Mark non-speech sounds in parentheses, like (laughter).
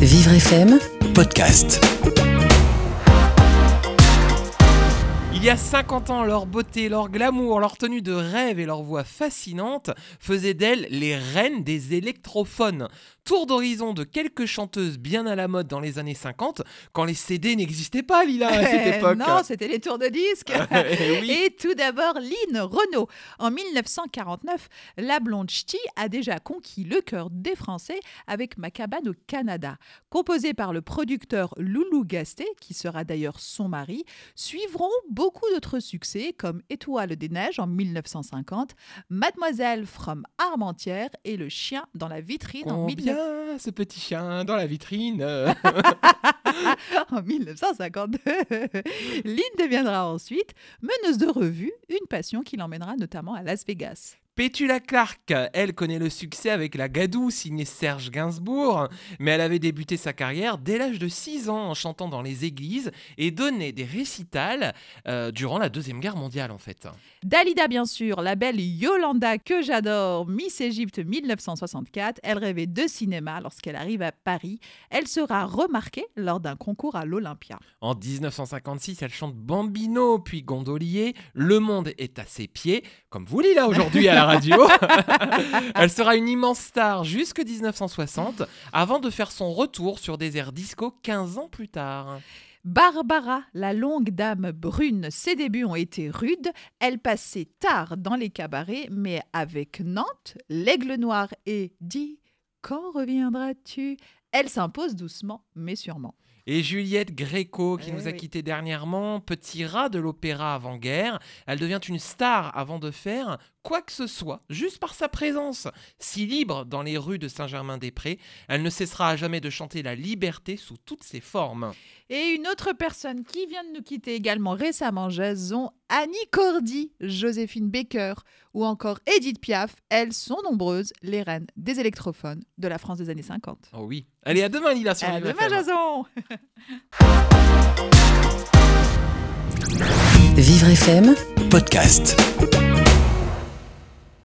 Vivre FM podcast. Il y a 50 ans, leur beauté, leur glamour, leur tenue de rêve et leur voix fascinante faisaient d'elles les reines des électrophones. Tour d'horizon de quelques chanteuses bien à la mode dans les années 50, quand les CD n'existaient pas, Lila, à cette (laughs) époque. non, c'était les tours de disques. (laughs) Eh oui. Et tout d'abord, Lynn Renault. En 1949, la blonde ch'ti a déjà conquis le cœur des Français avec Ma cabane au Canada. Composée par le producteur Loulou Gasté, qui sera d'ailleurs son mari, suivront beaucoup d'autres succès comme Étoile des neiges en 1950, Mademoiselle from Armentières et Le chien dans la vitrine en, 19... Combien ce petit chien dans la vitrine (laughs) (laughs) en 1952. Lynn deviendra ensuite meneuse de revue, une passion qui l'emmènera notamment à Las Vegas. Pétula Clark, elle connaît le succès avec La Gadoue signée Serge Gainsbourg, mais elle avait débuté sa carrière dès l'âge de 6 ans en chantant dans les églises et donnait des récitals euh, durant la Deuxième Guerre mondiale en fait. Dalida, bien sûr, la belle Yolanda que j'adore, Miss Égypte 1964. Elle rêvait de cinéma lorsqu'elle arrive à Paris. Elle sera remarquée lors d'un concours à l'Olympia. En 1956, elle chante Bambino, puis Gondolier, Le monde est à ses pieds, comme vous Lila aujourd'hui à la (laughs) radio. (laughs) elle sera une immense star jusque 1960, avant de faire son retour sur des airs disco 15 ans plus tard. Barbara, la longue dame brune, ses débuts ont été rudes. Elle passait tard dans les cabarets, mais avec Nantes, l'Aigle Noir et Dis, quand reviendras-tu? Elle s'impose doucement, mais sûrement. Et Juliette Gréco, qui Eh nous a quittés dernièrement, petit rat de l'opéra avant-guerre, elle devient une star avant de faire quoi que ce soit, juste par sa présence. Si libre dans les rues de Saint-Germain-des-Prés, elle ne cessera à jamais de chanter la liberté sous toutes ses formes. Et une autre personne qui vient de nous quitter également récemment, Jason, Annie Cordy, Joséphine Baker ou encore Edith Piaf. Elles sont nombreuses, les reines des électrophones de la France des années 50. Oh oui. Allez, à demain, Lila, sur À demain. Jason (laughs) Vivre FM podcast.